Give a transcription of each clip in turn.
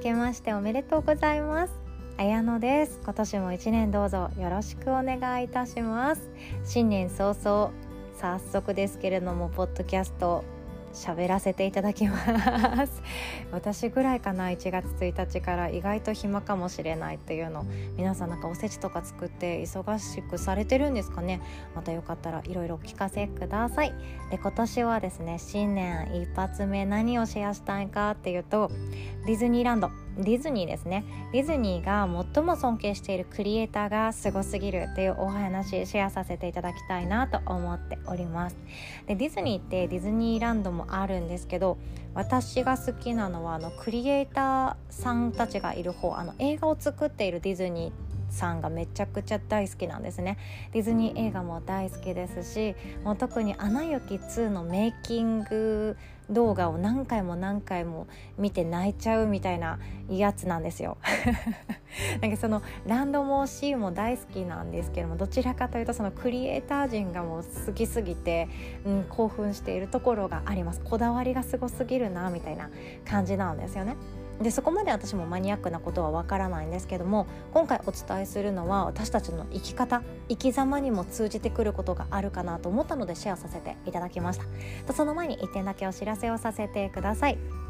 けましておめでとうございます。綾乃です。今年も一年どうぞよろしくお願いいたします。新年早々早速ですけれどもポッドキャスト喋らせていただきます。私ぐらいかな1月1日から。意外と暇かもしれないっていうの。皆さんなんかおせちとか作って忙しくされてるんですかね。またよかったらいろいろお聞かせください。で今年はですね新年一発目何をシェアしたいかっていうとディズニーランド。ディズニーですね。ディズニーが最も尊敬しているクリエイターがすごすぎるっていうお話シェアさせていただきたいなと思っております。でディズニーってディズニーランドもあるんですけど私が好きなのはあのクリエイターさんたちがいる方あの映画を作っているディズニーってさんがめちゃくちゃ大好きなんですね。ディズニー映画も大好きですしもう特に「アナ雪2」のメイキング動画を何回も何回も見て泣いちゃうみたいなやつなんですよ。なんかそのランドもシーンも大好きなんですけどもどちらかというとそのクリエイター陣がもう好きすぎて、うん、興奮しているところがあります。こだわりがすごすぎるなみたいな感じなんですよね。でそこまで私もマニアックなことはわからないんですけども今回お伝えするのは私たちの生き方生き様にも通じてくることがあるかなと思ったのでシェアさせていただきました。その前に1点だけお知らせをさせてください。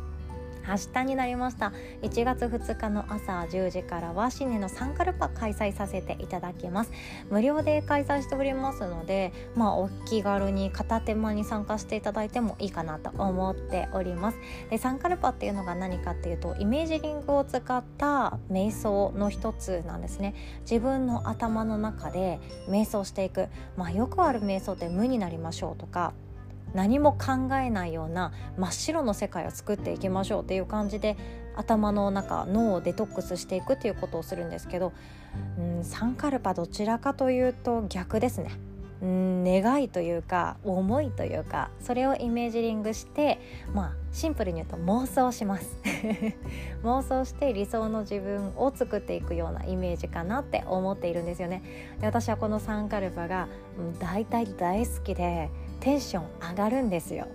明日になりました。1月2日の朝10時からは新年のサンカルパ開催させていただきます。無料で開催しておりますのでまあお気軽に片手間に参加していただいてもいいかなと思っております。でサンカルパっていうのが何かっていうとイメージリングを使った瞑想の一つなんですね。自分の頭の中で瞑想していく。まあよくある瞑想って無になりましょうとか何も考えないような真っ白の世界を作っていきましょうっていう感じで頭の中脳をデトックスしていくっていうことをするんですけどうんサンカルパどちらかというと逆ですね。ん願いというか思いというかそれをイメージリングしてまあシンプルに言うと妄想します 妄想して理想の自分を作っていくようなイメージかなって思っているんですよねで私はこのサンカルパが大体大好きでテンション上がるんですよ。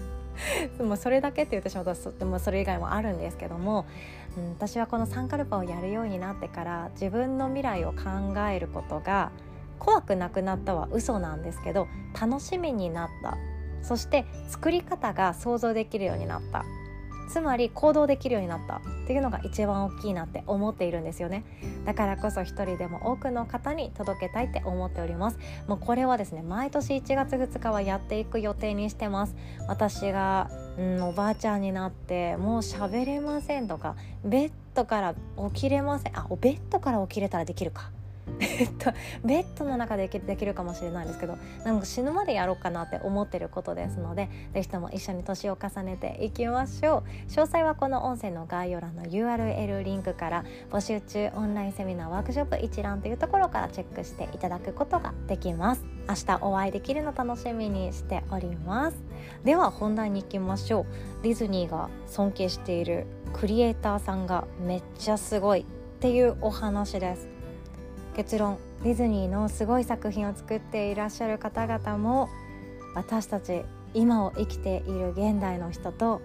もうそれだけって言ってしまうともそれ以外もあるんですけども、うん、私はこのサンカルパをやるようになってから自分の未来を考えることが怖くなくなったは嘘なんですけど楽しみになった。そして作り方が想像できるようになった。つまり行動できるようになったっていうのが一番大きいなって思っているんですよね。だからこそ一人でも多くの方に届けたいって思っております。もうこれはですね毎年1月2日はやっていく予定にしてます。私が、うん、おばあちゃんになってもう喋れませんとかベッドから起きれません。あベッドから起きれたらできるか。えっと、ベッドの中でできるかもしれないんですけどなんか死ぬまでやろうかなって思ってることですので是非とも一緒に年を重ねていきましょう。詳細はこの音声の概要欄の URL リンクから募集中オンラインセミナーワークショップ一覧というところからチェックしていただくことができます。明日お会いできるの楽しみにしております。では本題に行きましょう。ディズニーが尊敬しているクリエイターさんがめっちゃすごいっていうお話です。結論。ディズニーのすごい作品を作っていらっしゃる方々も私たち今を生きている現代の人と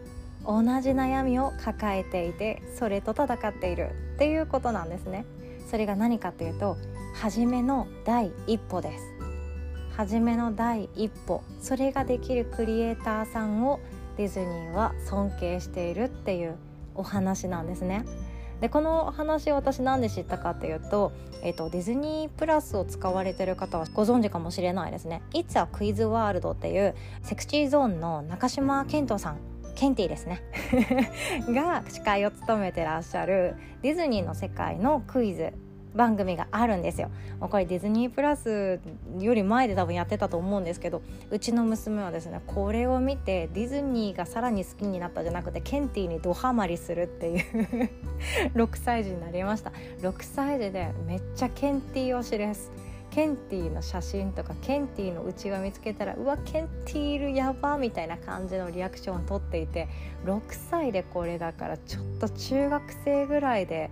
同じ悩みを抱えていてそれと戦っている。っていうことなんですね。それが何かというと初めの第一歩です。初めの第一歩。それができるクリエイターさんをディズニーは尊敬しているっていうお話なんですね。でこの話を私何で知ったかっていうと,、えーと、ディズニープラスを使われてる方はご存知かもしれないですね「It's a Quiz World」っていうセクシーゾーンの中島健人さんケンティですね。が司会を務めてらっしゃるディズニーの世界のクイズ番組があるんですよ。これディズニープラスより前で多分やってたと思うんですけどうちの娘はですねこれを見てディズニーがさらに好きになったじゃなくてケンティーにドハマりするっていう 6歳児になりました6歳児でめっちゃケンティ推しですケンティの写真とかケンティの内側見つけたらうわケンティールやばみたいな感じのリアクションをとっていて6歳でこれだからちょっと中学生ぐらいで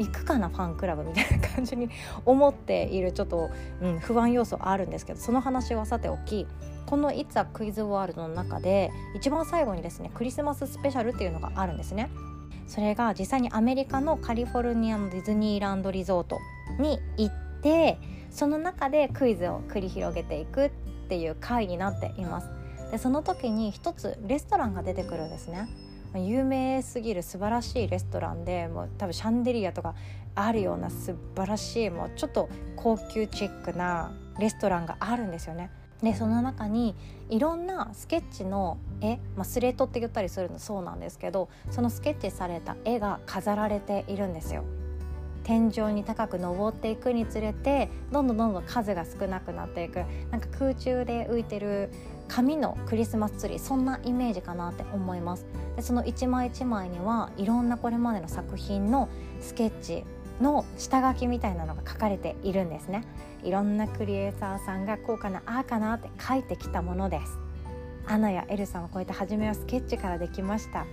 行くかなファンクラブみたいな感じに思っているちょっと、うん、不安要素あるんですけどその話はさておきこの「It's a Quiz World」の中で一番最後にですねクリスマススペシャルっていうのがあるんですね。それが実際にアメリカのカリフォルニアのディズニーランドリゾートに行ってその中でクイズを繰り広げていくっていう回になっていますでその時に一つレストランが出てくるんですね有名すぎる素晴らしいレストランでもう多分シャンデリアとかあるような素晴らしいもうちょっと高級チックなレストランがあるんですよねでその中にいろんなスケッチの絵、まあ、スレッドって言ったりするのそうなんですけどそのスケッチされた絵が飾られているんですよ。天井に高く登っていくにつれてどんどんどんどん数が少なくなっていくなんか空中で浮いてる紙のクリスマスツリーそんなイメージかなって思います。でその一枚一枚にはいろんなこれまでの作品のスケッチの下書きみたいなのが書かれているんですね。いろんなクリエイターさんがこうかなああかなって書いてきたものです。アナやエルさんはこうやって初めはスケッチからできました。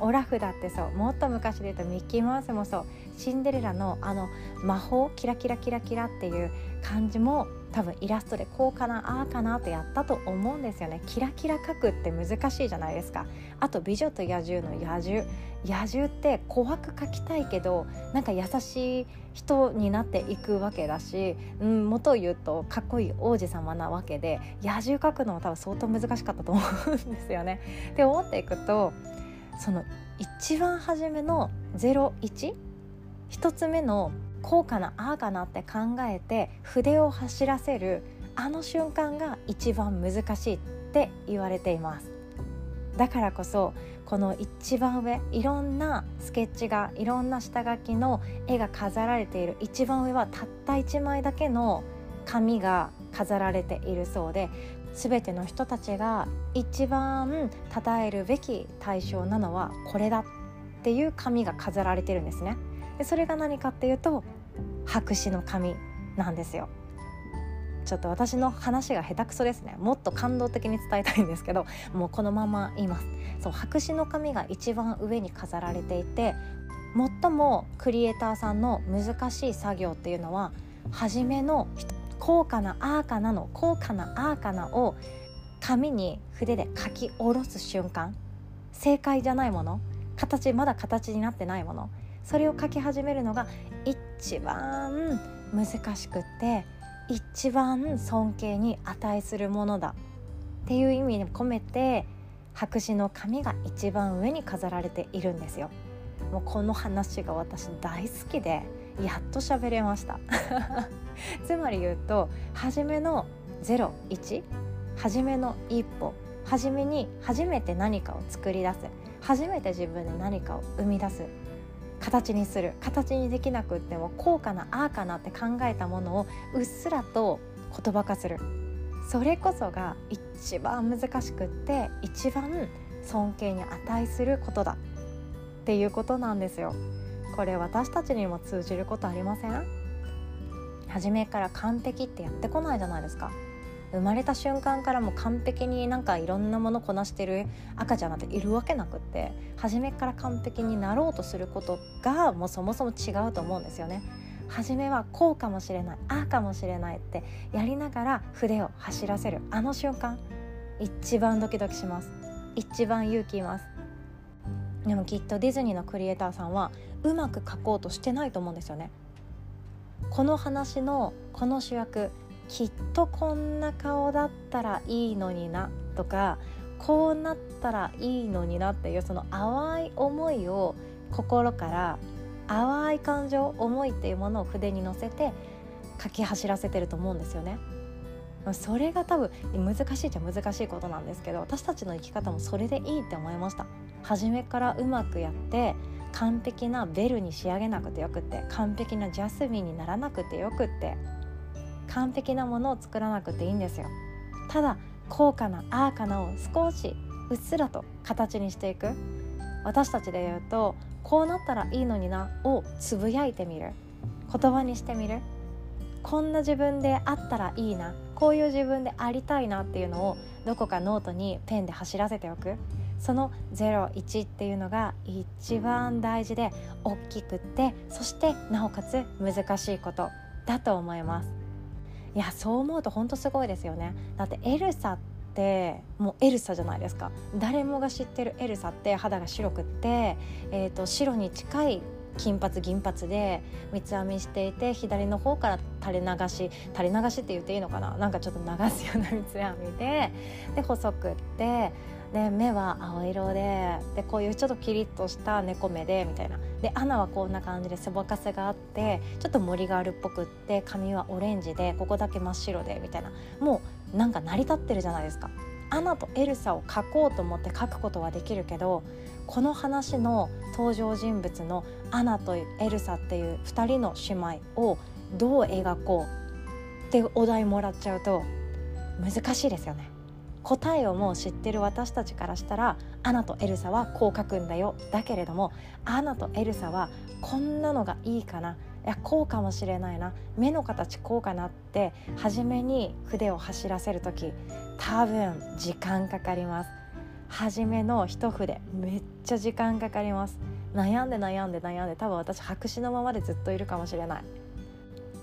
オラフだってそう。もっと昔で言うとミッキーマウスもそう。シンデレラのあの魔法キラキラキラキラっていう感じも多分イラストでこうかなああかなってやったと思うんですよねキラキラ描くって難しいじゃないですかあと「美女と野獣」の野獣野獣って怖く描きたいけどなんか優しい人になっていくわけだし、うん、元を言うとかっこいい王子様なわけで野獣描くのも多分相当難しかったと思うんですよね。って思っていくとその一番初めの01一つ目のこうかなああかなって考えて筆を走らせるあの瞬間が一番難しいって言われていますだからこそこの一番上いろんなスケッチがいろんな下書きの絵が飾られている一番上はたった1枚だけの紙が飾られているそうで全ての人たちが一番称えるべき対象なのはこれだっていう紙が飾られてるんですね。でそれが何かっていうと白紙の紙なんですよ。ちょっと私の話が下手くそですね。もっと感動的に伝えたいんですけどもうこのまま言います。そう白紙の紙が一番上に飾られていて最もクリエイターさんの難しい作業っていうのは初めの高価なアーカナの高価なアーカナを紙に筆で書き下ろす瞬間。正解じゃないもの。形まだ形になってないもの。それを書き始めるのが一番難しくて一番尊敬に値するものだっていう意味に込めて白紙の紙が一番上に飾られているんですよ。もうこの話が私大好きでやっと喋れました つまり言うと初めの01初めの一歩初めに初めて何かを作り出す初めて自分で何かを生み出す形にする形にできなくってもこうかなああかなって考えたものをうっすらと言葉化する。それこそが一番難しくって一番尊敬に値することだ。っていうことなんですよ。これ私たちにも通じることありません？初めから完璧ってやってこないじゃないですか。生まれた瞬間からもう完璧になんかいろんなものこなしてる赤ちゃんなんているわけなくって初めから完璧になろうとすることがもうそもそも違うと思うんですよね。初めはこうかもしれないああかもしれないってやりながら筆を走らせるあの瞬間。一番ドキドキします。一番勇気います。でもきっとディズニーのクリエイターさんはうまく書こうとしてないと思うんですよね。この話のこの主役きっとこんな顔だったらいいのになとかこうなったらいいのになっていうその淡い思いを心から淡い感情思いっていうものを筆に乗せて書き走らせてると思うんですよね。それが多分難しいっちゃ難しいことなんですけど私たちの生き方もそれでいいって思いました初めからうまくやって完璧なベルに仕上げなくてよくって完璧なジャスミンにならなくてよくって完璧なものを作らなくていいんですよ。ただ高価なアーカナを少しうっすらと形にしていく。私たちで言うとこうなったらいいのになをつぶやいてみる。言葉にしてみる。こんな自分であったらいいな。こういう自分でありたいなっていうのをどこかノートにペンで走らせておく。その01っていうのが一番大事で大きくってそしてなおかつ難しいことだと思います。いやそう思うと本当すごいですよね。だってエルサってもうエルサじゃないですか。誰もが知ってるエルサって肌が白くって、えーと、白に近い金髪銀髪で三つ編みしていて左の方から垂れ流し垂れ流しって言っていいのかな？なんかちょっと流すような三つ編みでで細くってで目は青色ででこういうちょっとキリッとした猫目でみたいな。で穴はこんな感じでそばかせがあってちょっと森があるっぽくって髪はオレンジでここだけ真っ白でみたいな。もうなんか成り立ってるじゃないですか。アナとエルサを描こうと思って描くことはできるけどこの話の登場人物のアナとエルサっていう2人の姉妹をどう描こうってお題もらっちゃうと難しいですよね。答えをもう知ってる私たちからしたらアナとエルサはこう描くんだよだけれどもアナとエルサはこんなのがいいかな。いやこうかもしれないな。目の形こうかなって初めに筆を走らせる時多分時間かかります。初めの一筆めっちゃ時間かかります。悩んで悩んで悩んで多分私白紙のままでずっといるかもしれない。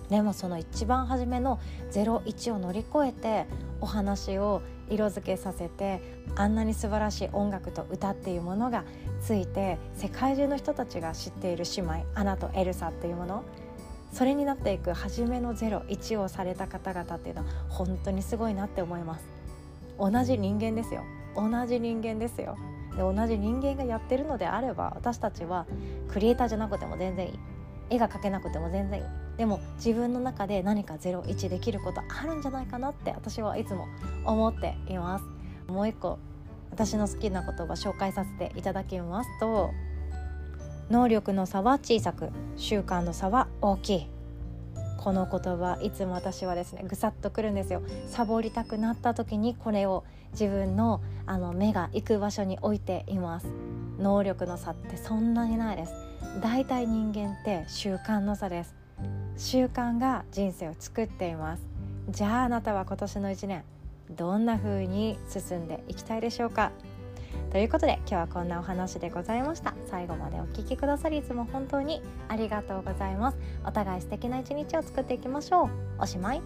でもその一番初めの01を乗り越えてお話を色付けさせてあんなに素晴らしい音楽と歌っていうものがついて世界中の人たちが知っている姉妹アナとエルサっていうもの。それになっていく初めの01をされた方々っていうのは本当にすごいなって思います。同じ人間ですよ。同じ人間ですよ。で同じ人間がやってるのであれば私たちはクリエイターじゃなくても全然いい。絵が描けなくても全然いい。でも自分の中で何か01できることあるんじゃないかなって私はいつも思っています。もう一個私の好きな言葉紹介させていただきますと能力の差は小さく習慣の差は大きい。この言葉いつも私はですねぐさっとくるんですよ。サボりたくなった時にこれを自分のあの目が行く場所に置いています。能力の差ってそんなにないです。だいたい人間って習慣の差です。習慣が人生を作っています。じゃああなたは今年の1年どんな風に進んでいきたいでしょうか？ということで今日はこんなお話でございました。最後までお聴きくださりいつも本当にありがとうございます。お互い素敵な一日を作っていきましょう。おしまい。